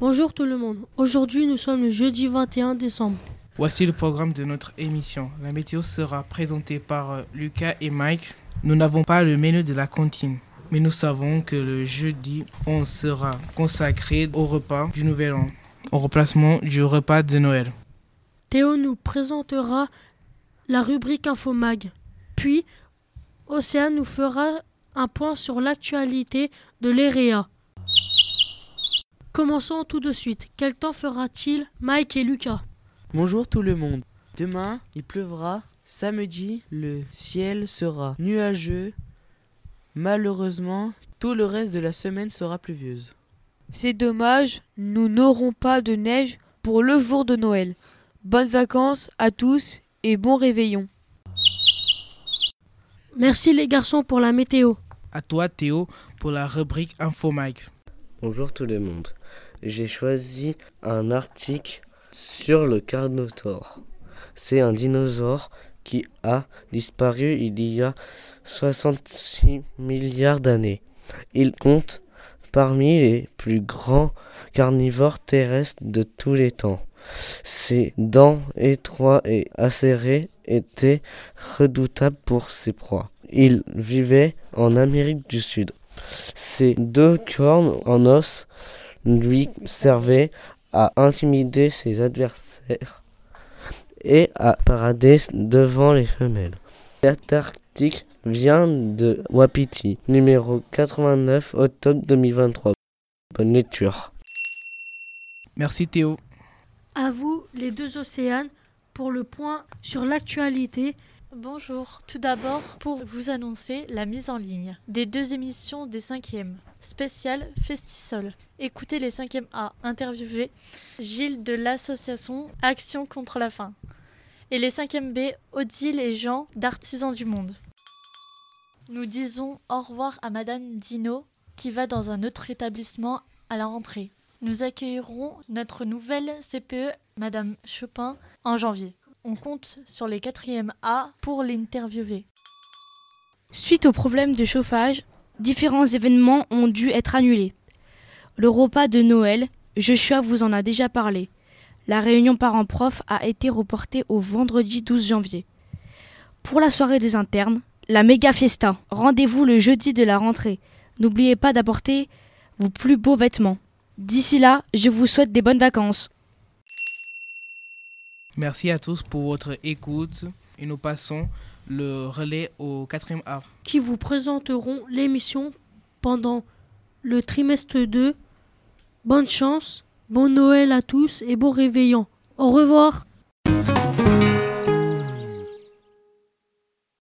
monde. Aujourd'hui, nous sommes le jeudi 21 décembre. Voici le programme de notre émission. La météo sera présentée par euh, Lucas et Mike. Nous n'avons pas le menu de la cantine, mais nous savons que le jeudi, on sera consacré au repas du Nouvel An, au remplacement du repas de Noël. Théo nous présentera la rubrique Infomag. Puis, Océane nous fera un point sur l'actualité de l'EREA. Commençons tout de suite. Quel temps fera-t-il, Mike et Lucas? Bonjour tout le monde. Demain, il pleuvra. Samedi, le ciel sera nuageux. Malheureusement, tout le reste de la semaine sera pluvieuse. C'est dommage, nous n'aurons pas de neige pour le jour de Noël. Bonnes vacances à tous et bon réveillon. Merci les garçons pour la météo. À toi Théo pour la rubrique Infomag. Bonjour tout le monde. J'ai choisi un article sur le Carnotaure. C'est un dinosaure qui a disparu il y a 66 milliards d'années. Il compte parmi les plus grands carnivores terrestres de tous les temps. Ses dents étroites et acérées étaient redoutables pour ses proies. Il vivait en Amérique du Sud. Ses deux cornes en os lui servaient à intimider ses adversaires et à parader devant les femelles. L'Antarctique vient de Wapiti, numéro 89, octobre 2023. Bonne lecture. Merci Théo. À vous, les deux océanes, pour le point sur l'actualité Bonjour, tout d'abord pour vous annoncer la mise en ligne des deux émissions des 5e, spécial Festisol. Écoutez les 5e A, interviewé Gilles de l'association Action contre la faim. Et les 5e B, Odile et Jean d'Artisans du Monde. Nous disons au revoir à Madame Dino qui va dans un autre établissement à la rentrée. Nous accueillerons notre nouvelle CPE, Madame Chopin, en janvier. On compte sur les 4e A pour l'interviewer. Suite au problème de chauffage, différents événements ont dû être annulés. Le repas de Noël, Joshua vous en a déjà parlé. La réunion parents-prof a été reportée au vendredi 12 janvier. Pour la soirée des internes, la méga fiesta. Rendez-vous le jeudi de la rentrée. N'oubliez pas d'apporter vos plus beaux vêtements. D'ici là, je vous souhaite des bonnes vacances. Merci à tous pour votre écoute et nous passons le relais au quatrième A. qui vous présenteront l'émission pendant le trimestre 2. Bonne chance, bon Noël à tous et bon réveillon. Au revoir.